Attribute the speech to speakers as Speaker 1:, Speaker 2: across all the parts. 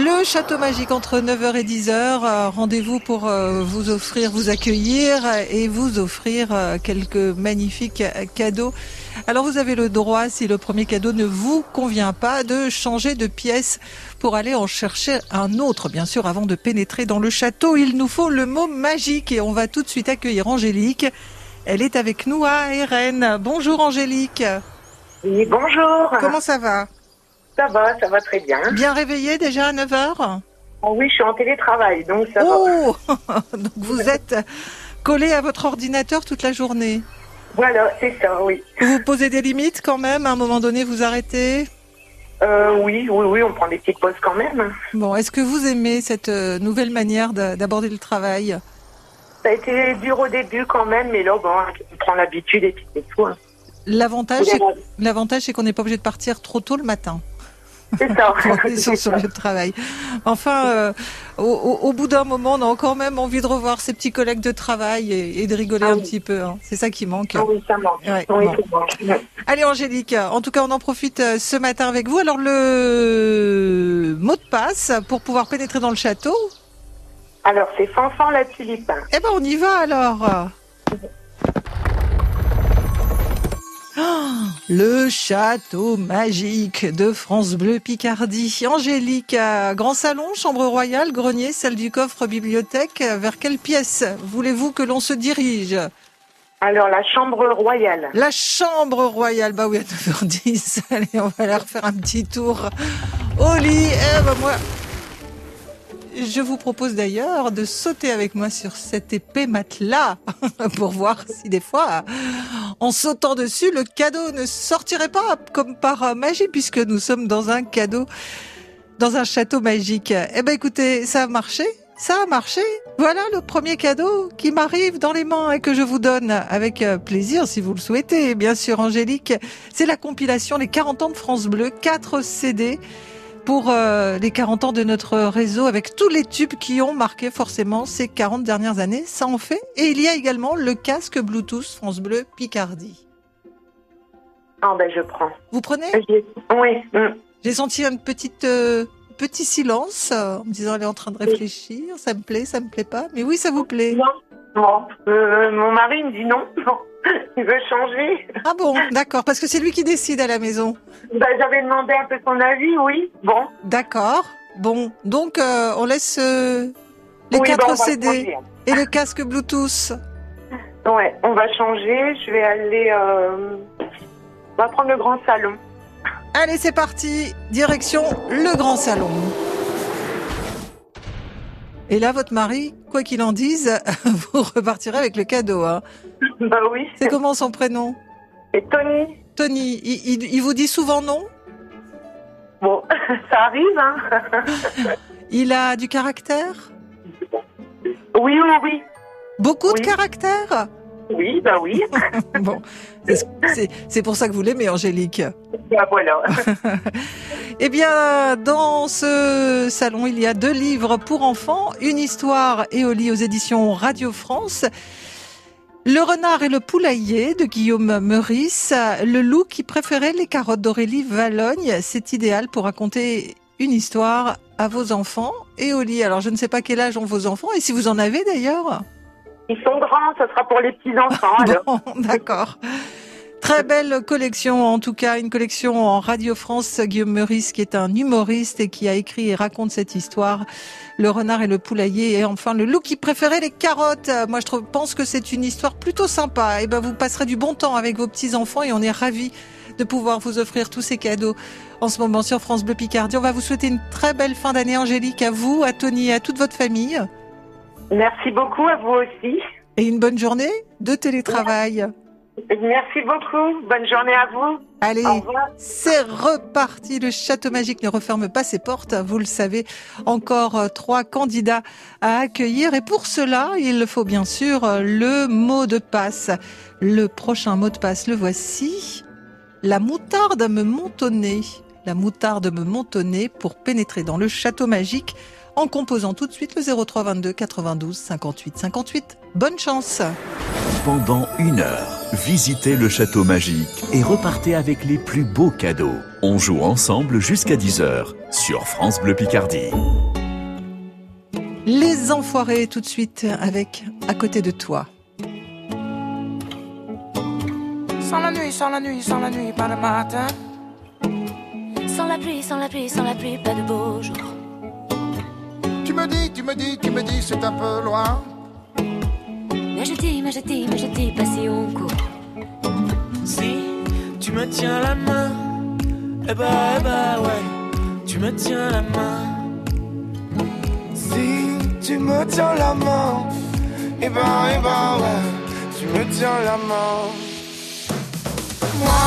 Speaker 1: Le château magique entre 9h et 10h. Euh, Rendez-vous pour euh, vous offrir, vous accueillir et vous offrir euh, quelques magnifiques cadeaux. Alors vous avez le droit, si le premier cadeau ne vous convient pas, de changer de pièce pour aller en chercher un autre, bien sûr, avant de pénétrer dans le château. Il nous faut le mot magique et on va tout de suite accueillir Angélique. Elle est avec nous à RN. Bonjour Angélique.
Speaker 2: Oui, bonjour.
Speaker 1: Comment ça va?
Speaker 2: Ça va, ça va très bien.
Speaker 1: Bien réveillée déjà à 9h
Speaker 2: Oh oui, je suis en télétravail, donc ça va.
Speaker 1: Oh Donc vous êtes collé à votre ordinateur toute la journée.
Speaker 2: Voilà, c'est ça, oui.
Speaker 1: Vous posez des limites quand même, à un moment donné vous arrêtez
Speaker 2: Euh, oui, oui, oui, on prend des petites pauses quand même.
Speaker 1: Bon, est-ce que vous aimez cette euh, nouvelle manière de- d'aborder le travail?
Speaker 2: Ça a été dur au début quand même, mais là, bon, on prend l'habitude et puis c'est tout. hein.
Speaker 1: L'avantage, c'est qu'on n'est pas obligé de partir trop tôt le matin.
Speaker 2: C'est ça.
Speaker 1: sur lieu de travail. Enfin, euh, au, bout d'un moment, on a encore même envie de revoir ses petits collègues de travail et, et de rigoler
Speaker 2: Ah
Speaker 1: un
Speaker 2: oui.
Speaker 1: petit peu. hein. C'est ça qui manque.
Speaker 2: Ah oui, ça manque.
Speaker 1: Ouais,
Speaker 2: oui,
Speaker 1: bon.
Speaker 2: ça manque.
Speaker 1: Allez Angélique, en tout cas on en profite euh, ce matin avec vous. Alors le mot de passe pour pouvoir pénétrer dans le château,
Speaker 2: Alors, c'est Fanfan la tulipe.
Speaker 1: eh ben on y va alors. Ah, Le château magique de France Bleu Picardie. Angélique, grand salon, chambre royale, grenier, salle du coffre, bibliothèque. Vers quelle pièce voulez-vous que l'on se dirige?
Speaker 2: Alors, la chambre royale.
Speaker 1: La chambre royale, bah oui, à 9h10. Allez, on va aller refaire un petit tour au lit. Eh ben moi, je vous propose d'ailleurs de sauter avec moi sur cet épais matelas pour voir si des fois, en sautant dessus, le cadeau ne sortirait pas comme par magie puisque nous sommes dans un cadeau, dans un château magique. Eh ben écoutez, ça a marché. Ça a marché. Voilà le premier cadeau qui m'arrive dans les mains et que je vous donne avec euh, plaisir si vous le souhaitez. Bien sûr, Angélique, c'est la compilation Les 40 ans de France Bleu, 4 CD pour euh, les 40 ans de notre réseau avec tous les tubes qui ont marqué forcément ces 40 dernières années. Ça en fait. Et il y a également le casque Bluetooth France Bleu Picardie.
Speaker 2: Ah ben, je prends.
Speaker 1: Vous prenez?
Speaker 2: Oui. mm.
Speaker 1: J'ai senti un petit, euh, petit silence euh, en me disant elle est en train de réfléchir. Ça me plaît, ça me plaît pas. Mais oui, ça vous plaît.
Speaker 2: Non. Bon, euh, mon mari me dit non. non. Il veut changer.
Speaker 1: Ah bon, d'accord, parce que c'est lui qui décide à la maison.
Speaker 2: Ben, J'avais demandé un peu son avis, oui. Bon.
Speaker 1: D'accord. Bon, donc euh, on laisse euh, les
Speaker 2: Oui,
Speaker 1: quatre
Speaker 2: va
Speaker 1: CD et le casque Bluetooth.
Speaker 2: Ouais, on va changer. Je vais aller. euh, On va prendre le grand salon.
Speaker 1: Allez, c'est parti. Direction le grand salon. Et là, votre mari, quoi qu'il en dise, vous repartirez avec le cadeau. Hein.
Speaker 2: Bah oui.
Speaker 1: C'est comment son prénom?
Speaker 2: C'est Tony.
Speaker 1: Tony. Il, il- il vous dit souvent non?
Speaker 2: Bon, ça arrive, hein.
Speaker 1: Il a du caractère?
Speaker 2: Oui, oui, oui.
Speaker 1: Beaucoup de caractère
Speaker 2: Oui, bah oui.
Speaker 1: Bon, c'est pour ça que vous l'aimez, Angélique.
Speaker 2: Bah voilà.
Speaker 1: Eh bien, dans ce salon, il y a deux livres pour enfants, Une histoire et au lit aux éditions Radio France. Le renard et le poulailler de Guillaume Meurice. Le loup qui préférait les carottes d'Aurélie Valogne. C'est idéal pour raconter une histoire à vos enfants et au lit. Alors, je ne sais pas quel âge ont vos enfants et si vous en avez d'ailleurs.
Speaker 2: Ils sont grands, ça sera pour les petits-enfants.
Speaker 1: Bon, d'accord. Très belle collection, en tout cas, une collection en Radio France. Guillaume Meurice, qui est un humoriste et qui a écrit et raconte cette histoire. Le renard et le poulailler. Et enfin, le loup qui préférait les carottes. Moi, je trouve, pense que c'est une histoire plutôt sympa. Et ben, vous passerez du bon temps avec vos petits-enfants et on est ravis de pouvoir vous offrir tous ces cadeaux en ce moment sur France Bleu Picardie. On va vous souhaiter une très belle fin d'année, Angélique, à vous, à Tony et à toute votre famille.
Speaker 2: Merci beaucoup à vous aussi.
Speaker 1: Et une bonne journée de télétravail.
Speaker 2: Merci beaucoup. Bonne journée à vous.
Speaker 1: Allez, c'est reparti. Le château magique ne referme pas ses portes. Vous le savez, encore euh, trois candidats à accueillir. Et pour cela, il faut bien sûr euh, le mot de passe. Le prochain mot de passe, le voici. La moutarde me montonnait. La moutarde me montonnait pour pénétrer dans le château magique en composant tout de suite le 03 22 92 58 58. Bonne chance
Speaker 3: Pendant une heure, visitez le château magique et repartez avec les plus beaux cadeaux. On joue ensemble jusqu'à 10h sur France Bleu Picardie.
Speaker 1: Les enfoirés tout de suite avec À côté de toi.
Speaker 4: Sans la nuit, sans la nuit, sans la nuit, pas le matin.
Speaker 5: Sans la pluie, sans la pluie, sans la pluie, pas de beau jour.
Speaker 6: Tu me dis, tu me dis, tu me dis, c'est un peu loin.
Speaker 5: Mais je dis, mais je dis, mais je dis, pas si on court.
Speaker 4: Si tu me tiens la main, eh bah, eh bah ouais, tu me tiens la main.
Speaker 6: Si tu me tiens la main, eh ben, eh ben, ouais, tu me tiens la main.
Speaker 4: Moi,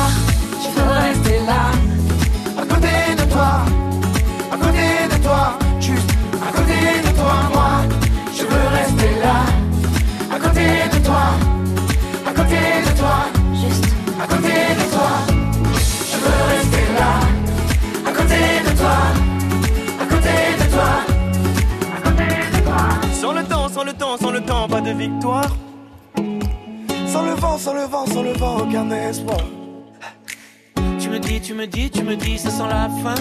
Speaker 4: je veux rester là, à côté de toi, à côté de toi, côté de toi. Moi, je veux rester là, à côté de toi, à côté de toi,
Speaker 5: Juste
Speaker 4: à côté de toi. Je veux rester là, à côté de toi, à côté de toi, à côté de toi. Sans le temps, sans le temps, sans le temps, pas de victoire.
Speaker 6: Sans le vent, sans le vent, sans le vent, aucun espoir.
Speaker 4: Tu me dis, tu me dis, tu me dis, ça sent la fin.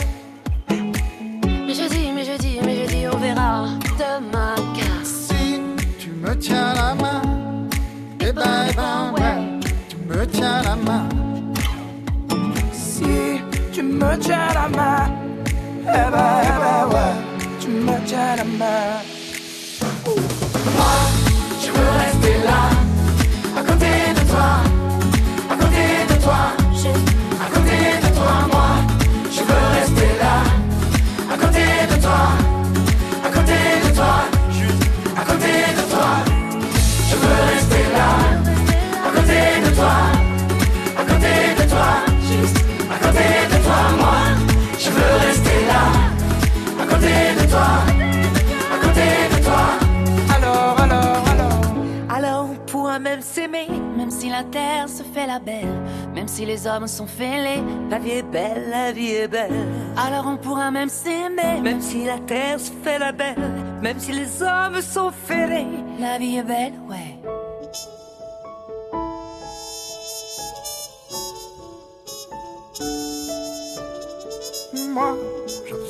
Speaker 5: Je
Speaker 4: veux rester là, à côté de toi, à côté de toi, côté de toi, à côté de toi. Alors, alors, alors.
Speaker 5: Alors on pourra même s'aimer, même si la terre se fait la belle, même si les hommes sont fêlés, la vie est belle, la vie est belle. Alors on pourra même s'aimer, même si la terre se fait la belle, même si les hommes sont fêlés, la vie est belle, ouais.
Speaker 6: Moi,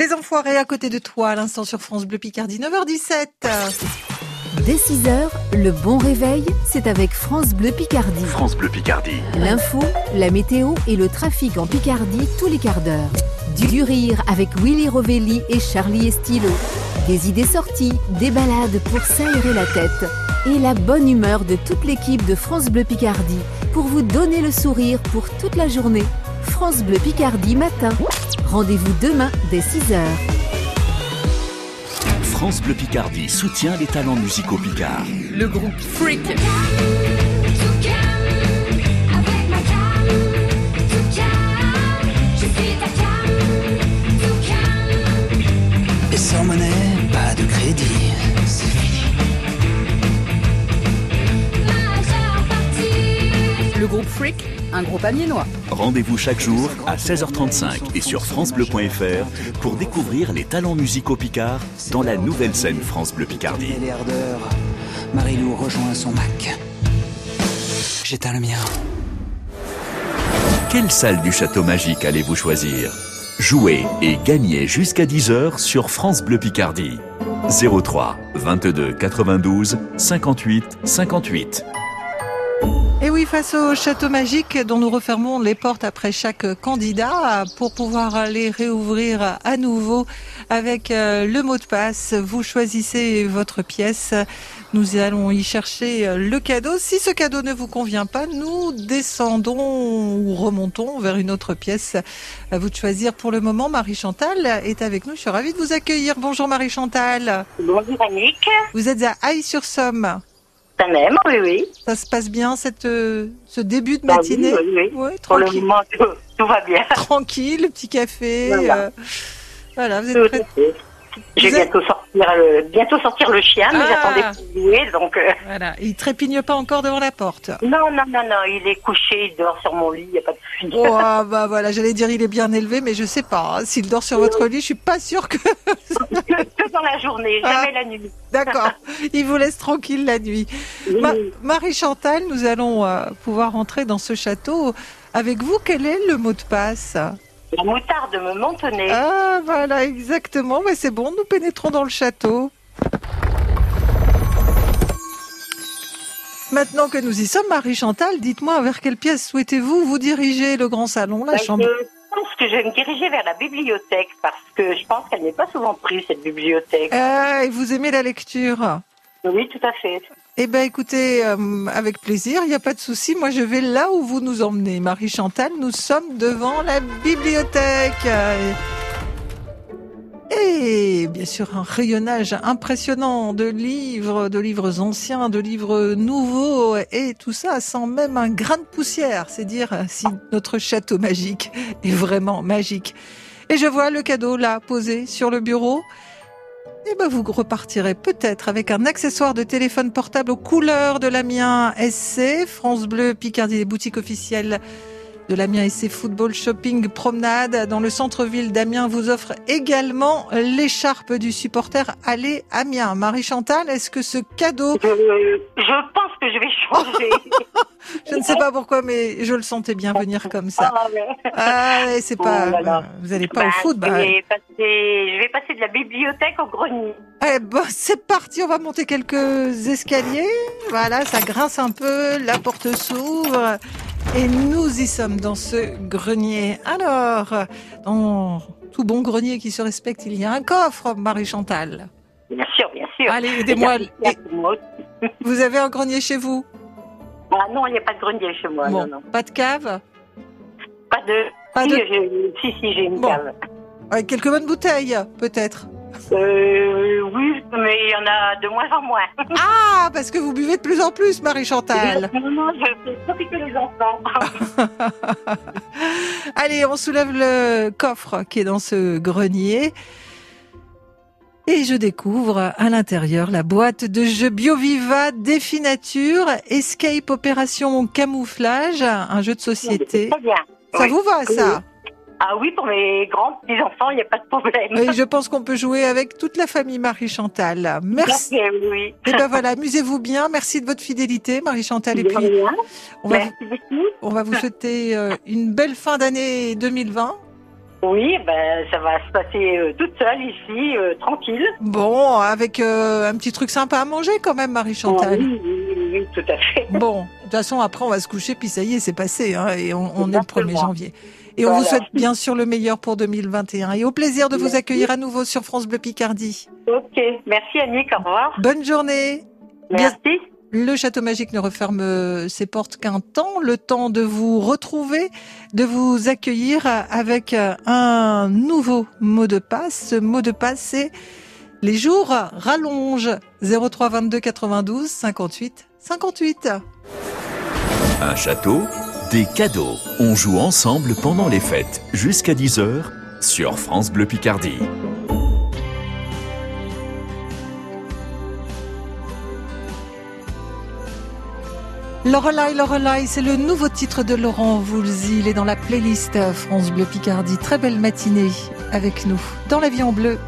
Speaker 1: Les enfoirés à côté de toi, à l'instant sur France Bleu Picardie, 9h17.
Speaker 7: Dès 6h, le bon réveil, c'est avec France Bleu Picardie.
Speaker 3: France Bleu Picardie.
Speaker 7: L'info, la météo et le trafic en Picardie tous les quarts d'heure. Du, du rire avec Willy Rovelli et Charlie Estilo. Des idées sorties, des balades pour s'aérer la tête. Et la bonne humeur de toute l'équipe de France Bleu Picardie pour vous donner le sourire pour toute la journée. France Bleu Picardie matin. Rendez-vous demain dès 6h.
Speaker 3: France Bleu Picardie soutient les talents musicaux picards.
Speaker 8: Le groupe Freak.
Speaker 9: Et
Speaker 8: groupe Freak, un groupe amiénois.
Speaker 3: Rendez-vous chaque jour à 16h35 et sur francebleu.fr pour découvrir les talents musicaux picards dans la nouvelle scène France Bleu Picardie.
Speaker 9: Marilou rejoint son Mac. J'éteins le mien.
Speaker 3: Quelle salle du château magique allez-vous choisir? Jouez et gagnez jusqu'à 10h sur France Bleu Picardie. 03 22 92 58 58.
Speaker 1: Oui, face au château magique dont nous refermons les portes après chaque candidat pour pouvoir les réouvrir à nouveau avec euh, le mot de passe. Vous choisissez votre pièce. Nous allons y chercher euh, le cadeau. Si ce cadeau ne vous convient pas, nous descendons ou remontons vers une autre pièce. À vous de choisir pour le moment. Marie Chantal est avec nous. Je suis ravie de vous accueillir. Bonjour Marie Chantal.
Speaker 10: Bonjour Annick.
Speaker 1: Vous êtes à Aïe-sur-Somme.
Speaker 10: Ça même, oui, oui.
Speaker 1: Ça se passe bien cette, euh, ce début de
Speaker 10: Bah
Speaker 1: matinée
Speaker 10: oui, oui, oui.
Speaker 1: Ouais,
Speaker 10: Pour le moment, tout, tout va bien.
Speaker 1: Tranquille, le petit café.
Speaker 10: Voilà.
Speaker 1: euh, voilà, vous êtes prête.
Speaker 10: Je vais bientôt sortir, le, bientôt sortir le chien, mais
Speaker 1: Ah.
Speaker 10: j'attendais pour jouer, donc... euh,
Speaker 1: Voilà, il trépigne pas encore devant la porte.
Speaker 10: Non, non, non, non, il est couché, il dort sur mon lit, il n'y a pas de souci.
Speaker 1: Oh, ah, bah voilà, j'allais dire il est bien élevé, mais je sais pas. hein. S'il dort sur votre lit, je suis pas sûre que.
Speaker 10: que, dans la journée,
Speaker 1: Ah.
Speaker 10: jamais la nuit.
Speaker 1: D'accord, il vous laisse tranquille la nuit. Ma-. Marie Chantal, nous allons euh, pouvoir entrer dans ce château. Avec vous, quel est le mot de passe?
Speaker 10: La moutarde me Montenay.
Speaker 1: Ah, voilà, exactement. Mais c'est bon, nous pénétrons dans le château. Maintenant que nous y sommes, Marie Chantal, dites-moi vers quelle pièce souhaitez-vous vous diriger Le grand salon, la
Speaker 10: Bah,
Speaker 1: chambre?
Speaker 10: Je pense que je vais me diriger vers la bibliothèque, parce que je pense qu'elle n'est pas souvent prise, cette bibliothèque.
Speaker 1: Ah, et vous aimez la lecture?
Speaker 10: Oui, tout à fait.
Speaker 1: Eh bien, écoutez, euh, avec plaisir, il n'y a pas de souci. Moi, je vais là où vous nous emmenez. Marie Chantal, nous sommes devant la bibliothèque. Et bien sûr, un rayonnage impressionnant de livres, de livres anciens, de livres nouveaux, et tout ça sans même un grain de poussière. C'est dire si notre château magique est vraiment magique. Et je vois le cadeau là, posé sur le bureau. Eh ben, vous repartirez peut-être avec un accessoire de téléphone portable aux couleurs de l'Amiens SC, France Bleu, Picardie, les boutiques officielles de l'Amiens SC Football Shopping Promenade dans le centre-ville d'Amiens vous offre également l'écharpe du supporter Allez Amiens. Marie Chantal, est-ce que ce cadeau,
Speaker 10: Je, je pense que je vais changer.
Speaker 1: je ne sais pas pourquoi, mais je le sentais bien venir comme ça.
Speaker 10: Ah, ouais.
Speaker 1: Ah, c'est pas,
Speaker 10: Oh là.
Speaker 1: vous n'allez pas au
Speaker 10: Bah,
Speaker 1: foot,
Speaker 10: je,
Speaker 1: bah.
Speaker 10: vais passer, je vais passer de la bibliothèque au grenier.
Speaker 1: Eh ben, c'est parti, on va monter quelques escaliers. Voilà, ça grince un peu, la porte s'ouvre. Et nous y sommes dans ce grenier. Alors, dans tout bon grenier qui se respecte, il y a un coffre, Marie-Chantal.
Speaker 10: Bien sûr, bien sûr.
Speaker 1: Allez, aidez-moi. Vous avez un grenier chez vous?
Speaker 10: Ah non, il n'y a pas de grenier chez moi.
Speaker 1: Bon,
Speaker 10: Non, non.
Speaker 1: pas de cave?
Speaker 10: Pas de.
Speaker 1: Pas
Speaker 10: si,
Speaker 1: de-
Speaker 10: si, si, j'ai une
Speaker 1: Bon.
Speaker 10: cave.
Speaker 1: Ouais, Quelques bonnes bouteilles, peut-être.
Speaker 10: Euh, oui, mais il y en a de moins en moins.
Speaker 1: Ah, parce que vous buvez de plus en plus, Marie-Chantal.
Speaker 10: Non, non, je fais profiter les enfants.
Speaker 1: Allez, on soulève le coffre qui est dans ce grenier. Et je découvre à l'intérieur la boîte de jeux BioViva Défi Nature, Escape Opération Camouflage, un jeu de société.
Speaker 10: Très bien.
Speaker 1: Ça
Speaker 10: Oui.
Speaker 1: vous va, ça?
Speaker 10: Ah oui, pour mes grands petits enfants, il n'y a pas de problème.
Speaker 1: Et je pense qu'on peut jouer avec toute la famille Marie-Chantal. Merci.
Speaker 10: Ok, oui.
Speaker 1: Et ben voilà, amusez-vous bien. Merci de votre fidélité, Marie-Chantal. Et
Speaker 10: De
Speaker 1: puis, on va,
Speaker 10: Merci beaucoup.
Speaker 1: on va vous souhaiter euh, une belle fin d'année 2020.
Speaker 10: Oui, ben, ça va se passer euh, toute seule ici, euh, tranquille.
Speaker 1: Bon, avec euh, un petit truc sympa à manger quand même, Marie-Chantal.
Speaker 10: Oui, oui, oui, tout à fait.
Speaker 1: Bon, de toute façon, après, on va se coucher, puis ça y est, c'est passé, hein, et on, on est le 1er
Speaker 10: Exactement.
Speaker 1: janvier. Et on vous souhaite bien sûr le meilleur pour 2021. Et au plaisir de vous accueillir à nouveau sur France Bleu Picardie.
Speaker 10: Ok, merci Annick, au revoir.
Speaker 1: Bonne journée. Bien-
Speaker 10: Merci.
Speaker 1: Le Château Magique ne referme euh, ses portes qu'un temps, le temps de vous retrouver, de vous accueillir avec euh, un nouveau mot de passe. Ce mot de passe, c'est les jours rallongent. 03 22 92 58 58.
Speaker 3: Un château, des cadeaux. On joue ensemble pendant les fêtes jusqu'à 10h sur France Bleu Picardie.
Speaker 1: Lorelai, Lorelai, c'est le nouveau titre de Laurent Voulzy. Il est dans la playlist France Bleu Picardie. Très belle matinée avec nous dans l'avion bleu.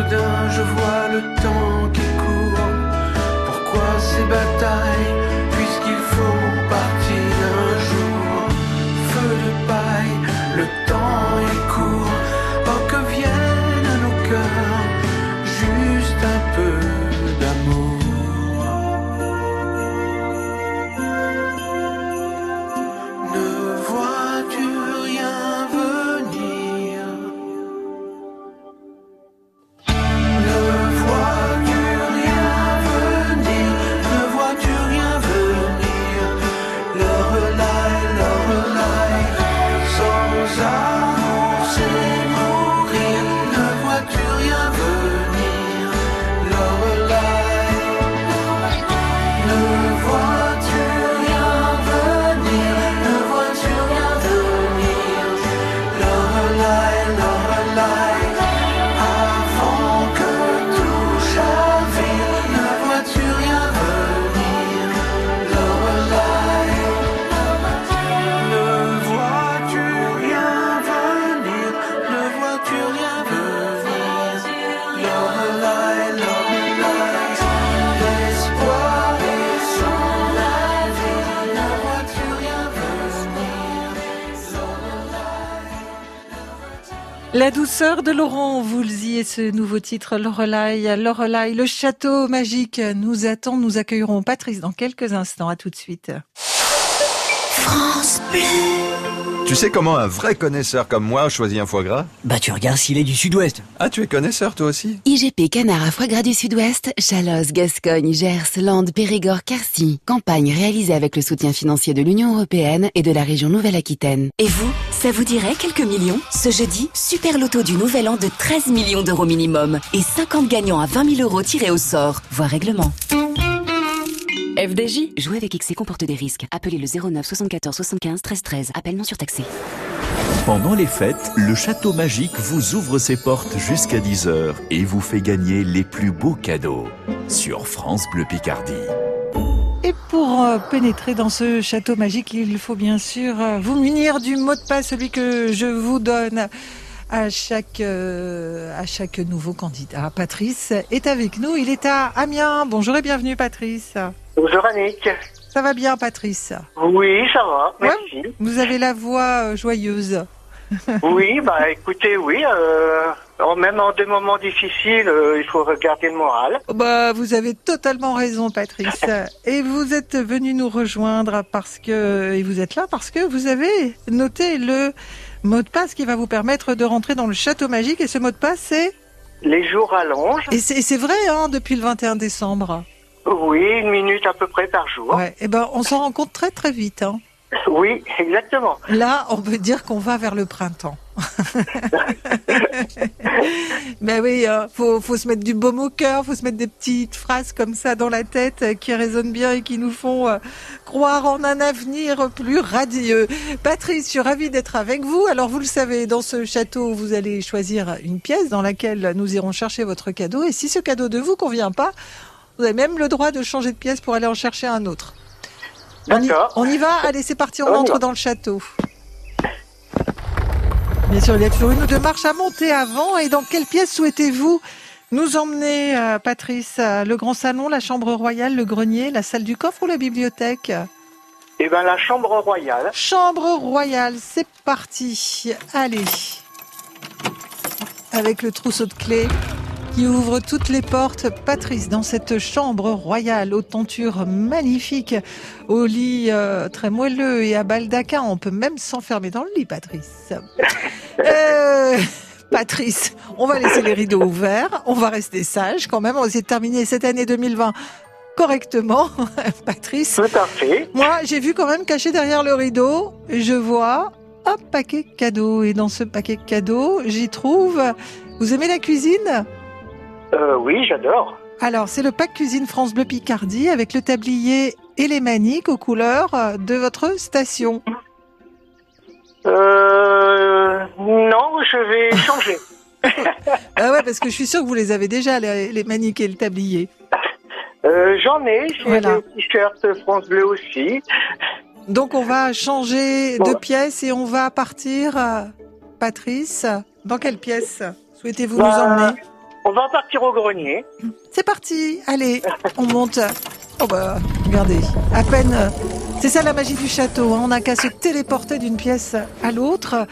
Speaker 11: Soudain je vois le temps qui court. Pourquoi ces batailles La
Speaker 1: douceur de Laurent Voulzy et ce nouveau titre Lorelai, Lorelai, le château magique nous attend. Nous accueillerons Patrice dans quelques instants. À tout de suite.
Speaker 12: France.
Speaker 13: Tu sais comment un vrai connaisseur comme moi choisit un foie gras
Speaker 12: Bah tu regardes s'il est du sud-ouest.
Speaker 13: Ah, tu es connaisseur toi aussi
Speaker 14: IGP Canard à foie gras du Sud-Ouest, Chalosse, Gascogne, Gers, Landes, Périgord, Quercy. Campagne réalisée avec le soutien financier de l'Union Européenne et de la région Nouvelle-Aquitaine.
Speaker 15: Et vous, ça vous dirait quelques millions? Ce jeudi, super loto du Nouvel An de 13 millions d'euros minimum et 50 gagnants à 20 000 euros tirés au sort. Voir règlement.
Speaker 14: FDJ. Jouer avec XC comporte des risques. Appelez le 09 74 75 13 13. Appel non surtaxé.
Speaker 3: Pendant les fêtes, le Château Magique vous ouvre ses portes jusqu'à 10h et vous fait gagner les plus beaux cadeaux sur France Bleu Picardie.
Speaker 1: Et pour euh, pénétrer dans ce château magique, il faut bien sûr euh, vous munir du mot de passe, celui que je vous donne à chaque, euh, à chaque nouveau candidat. Patrice est avec nous, il est à Amiens. Bonjour et bienvenue Patrice.
Speaker 16: Bonjour Annick.
Speaker 1: Ça va bien Patrice
Speaker 16: Oui, ça va, merci.
Speaker 1: Vous avez la voix euh, joyeuse.
Speaker 16: oui, bah écoutez, oui, euh, même en des moments difficiles, euh, il faut regarder le moral.
Speaker 1: Bah, vous avez totalement raison, Patrice. Et vous êtes venu nous rejoindre parce que, et vous êtes là parce que vous avez noté le mot de passe qui va vous permettre de rentrer dans le château magique. Et ce mot de passe, c'est
Speaker 16: Les jours rallongent.
Speaker 1: Et c'est c'est vrai, hein, depuis le 21 décembre.
Speaker 16: Oui, une minute à peu près par jour.
Speaker 1: Ouais. Et ben, on s'en rend compte très très vite. Hein.
Speaker 16: Oui, exactement.
Speaker 1: Là, on peut dire qu'on va vers le printemps. ben oui, euh, faut, faut se mettre du baume au cœur, faut se mettre des petites phrases comme ça dans la tête euh, qui résonnent bien et qui nous font euh, croire en un avenir plus radieux. Patrice, je suis ravie d'être avec vous. Alors, vous le savez, dans ce château, vous allez choisir une pièce dans laquelle nous irons chercher votre cadeau. Et si ce cadeau ne vous convient pas, vous avez même le droit de changer de pièce pour aller en chercher un autre. On y, on y va Allez, c'est parti, on
Speaker 16: On
Speaker 1: entre dans le château. Bien sûr, il y a toujours une ou deux marches à monter avant. Et dans quelle pièce souhaitez-vous nous emmener, euh, Patrice? Euh, Le grand salon, la chambre royale, le grenier, la salle du coffre ou la bibliothèque?
Speaker 16: Eh ben la chambre royale.
Speaker 1: Chambre royale, c'est parti. Allez. Avec le trousseau de clés qui ouvre toutes les portes. Patrice, dans cette chambre royale aux tentures magnifiques, au lit euh, très moelleux et à baldaquin, on peut même s'enfermer dans le lit, Patrice. Euh, Patrice, on va laisser les rideaux ouverts, on va rester sage quand même, on va essayer de terminer cette année 2020 correctement, Patrice.
Speaker 16: Tout à fait.
Speaker 1: Moi, j'ai vu quand même caché derrière le rideau, je vois un paquet cadeau. Et dans ce paquet cadeau, j'y trouve... Vous aimez la cuisine?
Speaker 16: Euh, oui, j'adore.
Speaker 1: Alors, c'est le pack cuisine France Bleu Picardie avec le tablier et les maniques aux couleurs euh, de votre station.
Speaker 16: Euh, non, je vais changer.
Speaker 1: Ah ouais, parce que je suis sûre que vous les avez déjà, les, les maniques et le tablier.
Speaker 16: Euh, J'en ai, j'ai
Speaker 1: Voilà.
Speaker 16: des t-shirts France Bleu aussi.
Speaker 1: Donc, on va changer de pièce et on va partir, Patrice. Dans quelle pièce souhaitez-vous nous
Speaker 16: Bah,
Speaker 1: emmener?
Speaker 16: On va partir au grenier.
Speaker 1: C'est parti, allez, on monte. Oh bah, regardez, à peine. euh, C'est ça la magie du château, hein, on n'a qu'à se téléporter d'une pièce à l'autre.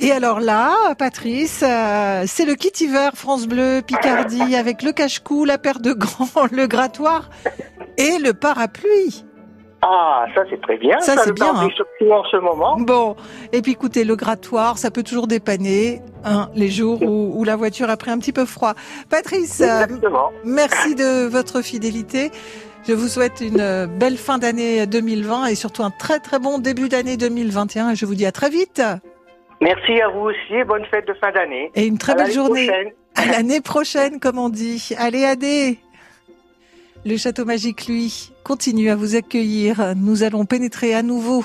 Speaker 1: Et alors là, Patrice, euh, c'est le kit hiver France Bleu Picardie avec le cache-cou, la paire de gants, le grattoir et le parapluie.
Speaker 16: Ah, ça c'est très bien.
Speaker 1: Ça, c'est bien, hein.
Speaker 16: en ce moment.
Speaker 1: Bon, et puis écoutez, le grattoir, ça peut toujours dépanner hein, les jours où, où la voiture a pris un petit peu froid. Patrice, euh,
Speaker 16: Exactement.
Speaker 1: merci de votre fidélité. Je vous souhaite une euh, belle fin d'année 2020 et surtout un très très bon début d'année 2021. Et je vous dis à très vite
Speaker 16: Merci à vous aussi et bonne fête de fin d'année.
Speaker 1: et une très
Speaker 16: À
Speaker 1: belle journée.
Speaker 16: prochaine.
Speaker 1: À l'année prochaine, comme on dit. Allez, Adé Le château magique, lui, continue à vous accueillir. Nous allons pénétrer à nouveau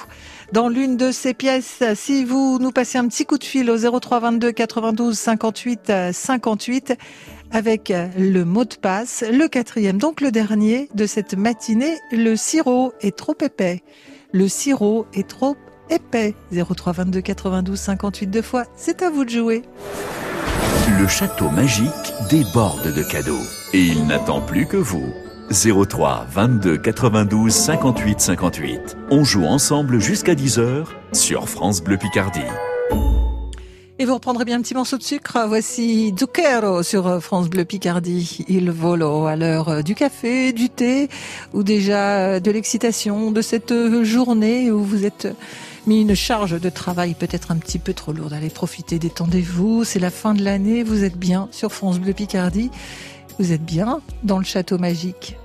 Speaker 1: dans l'une de ces pièces. Si vous nous passez un petit coup de fil au 03 22 92 58 euh, 58 avec le mot de passe, le quatrième, donc le dernier de cette matinée, le sirop est trop épais. Le sirop est trop épais. 03 22 92 58 deux fois, c'est à vous de jouer.
Speaker 3: Le château magique déborde de cadeaux. Et il n'attend plus que vous. 03 22 92 58 58. On joue ensemble jusqu'à 10h sur France Bleu Picardie.
Speaker 1: Et vous reprendrez bien un petit morceau de sucre. Voici Zucchero sur France Bleu Picardie. Il volo à l'heure euh, du café, du thé ou déjà euh, de l'excitation de cette euh, journée où vous êtes mis une charge de travail peut-être un petit peu trop lourde. Allez, profitez, détendez-vous. C'est la fin de l'année. Vous êtes bien sur France Bleu Picardie. Vous êtes bien dans le château magique.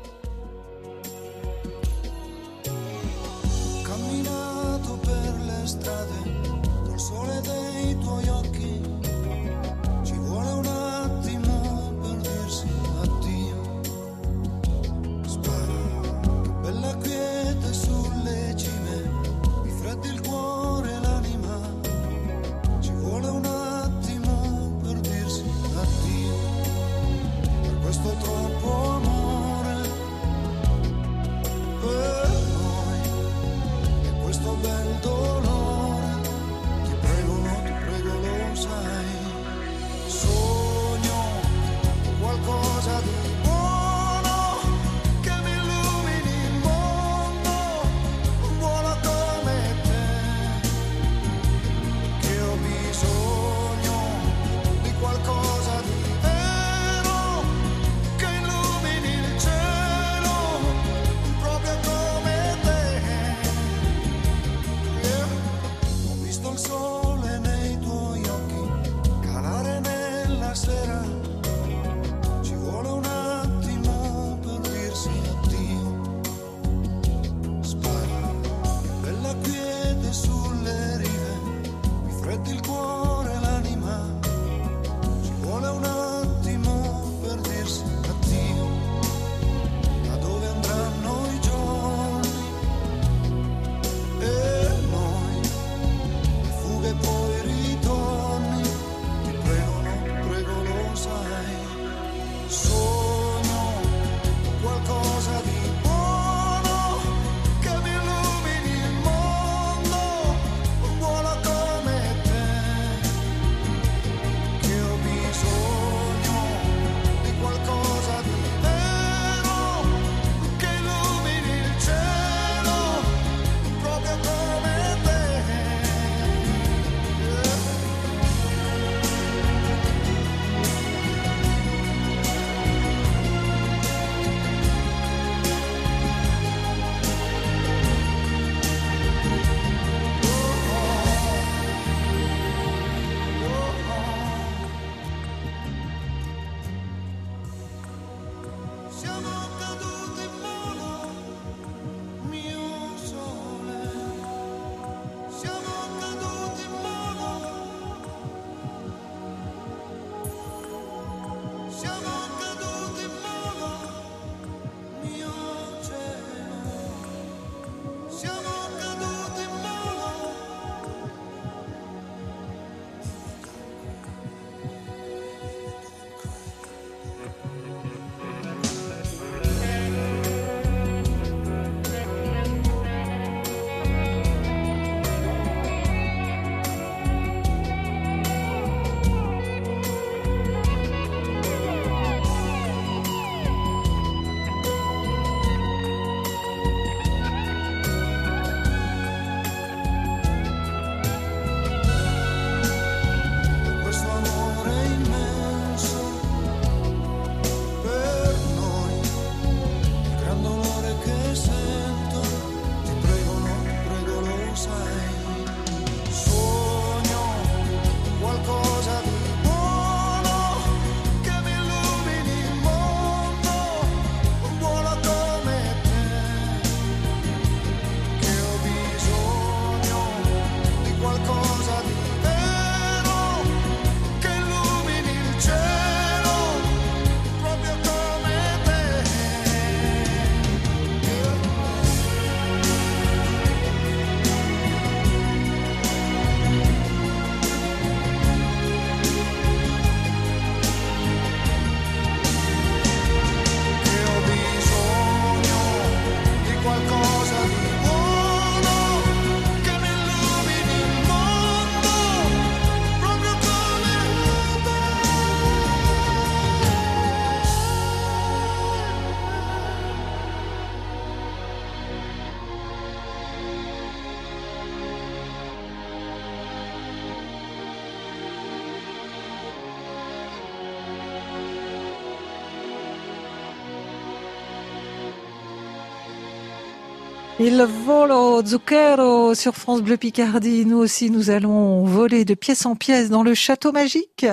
Speaker 6: Il
Speaker 1: volo zucchero sur France Bleu Picardie. Nous aussi, nous allons voler de pièce en pièce dans le château magique.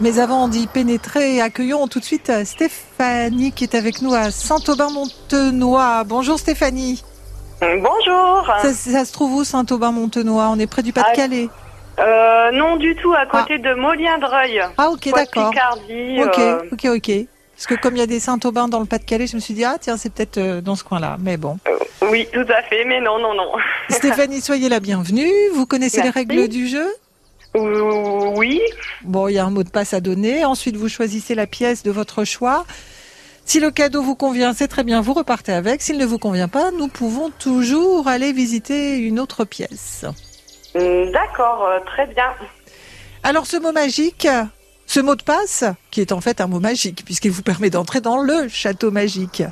Speaker 1: Mais avant d'y pénétrer, accueillons tout de suite Stéphanie qui est avec nous à Saint-Aubin-Montenoy. Bonjour Stéphanie.
Speaker 2: Bonjour.
Speaker 1: Ça, ça se trouve où Saint-Aubin-Montenoy On est près du Pas-de-Calais.
Speaker 2: Euh, non du tout, à côté de Molien-Dreuil.
Speaker 1: Ah ok, d'accord.
Speaker 2: Picardie.
Speaker 1: Ok,
Speaker 2: euh,
Speaker 1: ok, ok. Parce que comme il y a des Saint-Aubin dans le Pas-de-Calais, je me suis dit, ah tiens, c'est peut-être euh, dans ce coin-là. Mais bon.
Speaker 2: Oui, tout à fait, mais non, non, non.
Speaker 1: Stéphanie, soyez la bienvenue. Vous connaissez les règles du jeu?
Speaker 2: Oui.
Speaker 1: Bon, il y a un mot de passe à donner. Ensuite, vous choisissez la pièce de votre choix. Si le cadeau vous convient, c'est très bien, vous repartez avec. S'il ne vous convient pas, nous pouvons toujours aller visiter une autre pièce.
Speaker 2: D'accord, euh, très bien.
Speaker 1: Alors, ce mot magique, ce mot de passe, qui est en fait un mot magique, puisqu'il vous permet d'entrer dans le château magique.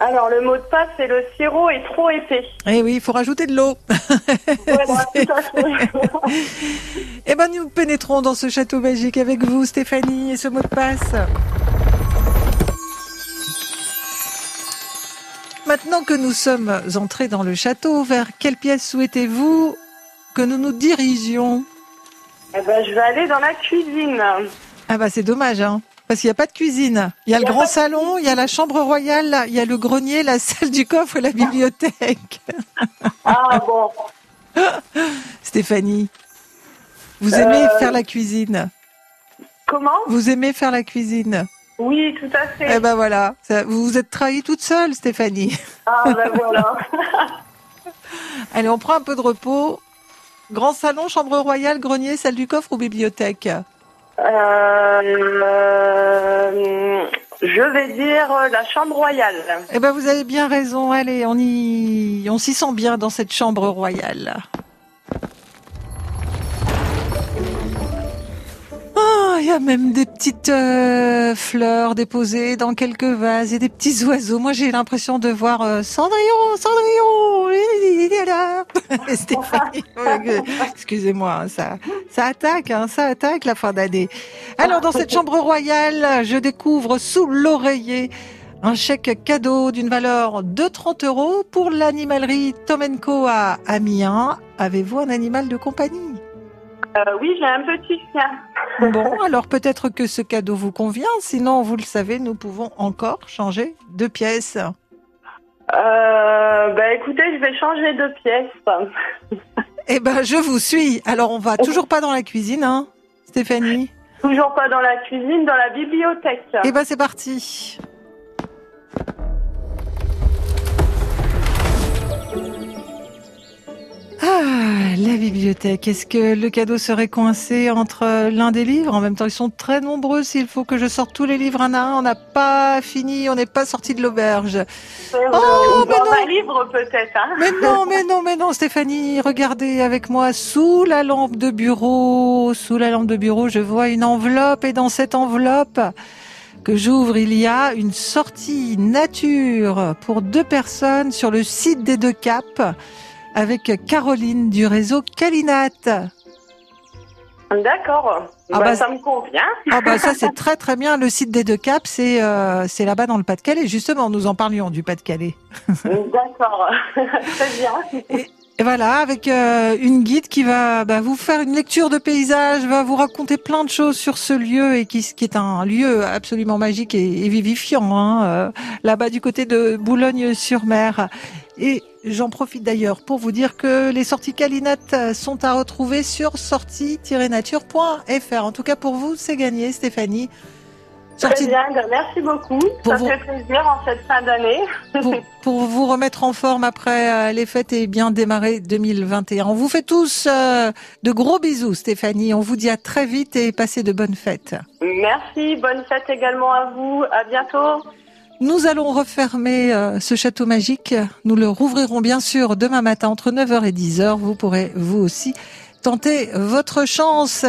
Speaker 2: Alors, le mot de passe, c'est le sirop est trop épais.
Speaker 1: Eh oui, il faut rajouter de l'eau.
Speaker 2: Voilà, tout à fait.
Speaker 1: Eh ben, nous pénétrons dans ce château magique avec vous, Stéphanie, et ce mot de passe. Maintenant que nous sommes entrés dans le château, vers quelle pièce souhaitez-vous que nous nous dirigions?
Speaker 2: Eh ben, je vais aller dans la cuisine.
Speaker 1: Ah bah c'est dommage, hein parce qu'il n'y a pas de cuisine. Il y a le
Speaker 2: Il y a
Speaker 1: grand salon, il y a la chambre royale, il y a le grenier, la salle du coffre et la bibliothèque.
Speaker 2: Ah bon.
Speaker 1: Stéphanie, vous aimez
Speaker 2: Euh,
Speaker 1: faire la cuisine?
Speaker 2: Comment?
Speaker 1: Vous aimez faire la cuisine?
Speaker 2: Oui, tout à fait.
Speaker 1: Eh ben voilà, vous vous êtes trahie toute seule, Stéphanie.
Speaker 2: Ah ben voilà.
Speaker 1: Allez, on prend un peu de repos. Grand salon, chambre royale, grenier, salle du coffre ou bibliothèque?
Speaker 2: Je vais dire euh, la chambre royale.
Speaker 1: Eh ben vous avez bien raison. Allez, on y, on s'y sent bien dans cette chambre royale. Ah, il y a même des petites euh, fleurs déposées dans quelques vases et des petits oiseaux. Moi, j'ai l'impression de voir euh, Cendrillon, Cendrillon. il est là. Stéphanie, excusez-moi, hein, ça, ça attaque, hein, ça attaque la fin d'année. Alors, dans cette chambre royale, je découvre sous l'oreiller un chèque cadeau d'une valeur de 30 euros pour l'animalerie Tom Co à Amiens. Avez-vous un animal de compagnie?
Speaker 2: Euh, oui, j'ai un petit chien.
Speaker 1: Bon, alors peut-être que ce cadeau vous convient. Sinon, vous le savez, nous pouvons encore changer de pièce.
Speaker 2: Euh, bah écoutez, je vais changer de pièce.
Speaker 1: Eh ben, je vous suis. Alors, on va toujours pas dans la cuisine, hein, Stéphanie?
Speaker 2: Toujours pas dans la cuisine, dans la bibliothèque.
Speaker 1: Eh ben, c'est parti. Ah, la bibliothèque. Est-ce que le cadeau serait coincé entre l'un des livres? En même temps, ils sont très nombreux. S'il faut que je sorte tous les livres un à un, on n'a pas fini, on n'est pas sorti de l'auberge.
Speaker 2: Oh,
Speaker 1: mais non.
Speaker 2: un livre peut-être. Hein
Speaker 1: Mais non, mais non, mais non, Stéphanie, regardez avec moi sous la lampe de bureau, sous la lampe de bureau, je vois une enveloppe et dans cette enveloppe que j'ouvre, il y a une sortie nature pour deux personnes sur le site des deux caps avec Caroline du réseau Calinat.
Speaker 2: D'accord.
Speaker 1: Ah
Speaker 2: bah,
Speaker 1: bah,
Speaker 2: ça me convient.
Speaker 1: Ah bah ça c'est très très bien. Le site des deux caps, c'est euh, c'est là-bas dans le Pas-de-Calais. Justement, nous en parlions du Pas-de-Calais.
Speaker 2: D'accord. Très bien.
Speaker 1: Et voilà, avec euh, une guide qui va bah, vous faire une lecture de paysage, va vous raconter plein de choses sur ce lieu et qui, qui est un lieu absolument magique et, et vivifiant, hein, euh, là-bas du côté de Boulogne-sur-Mer. Et j'en profite d'ailleurs pour vous dire que les sorties Calinat sont à retrouver sur sortie-nature.fr. En tout cas, pour vous, c'est gagné, Stéphanie.
Speaker 2: Très bien, ben, merci beaucoup.
Speaker 1: Pour
Speaker 2: ça
Speaker 1: vous-
Speaker 2: fait plaisir en cette fin d'année.
Speaker 1: pour, pour vous remettre en forme après euh, les fêtes et bien démarrer 2021. On vous fait tous euh, de gros bisous, Stéphanie. On vous dit à très vite et passez de bonnes fêtes.
Speaker 2: Merci, bonne fête également à vous. À bientôt.
Speaker 1: Nous allons refermer euh, ce château magique. Nous le rouvrirons bien sûr demain matin entre 9h et 10h. Vous pourrez vous aussi tenter votre chance.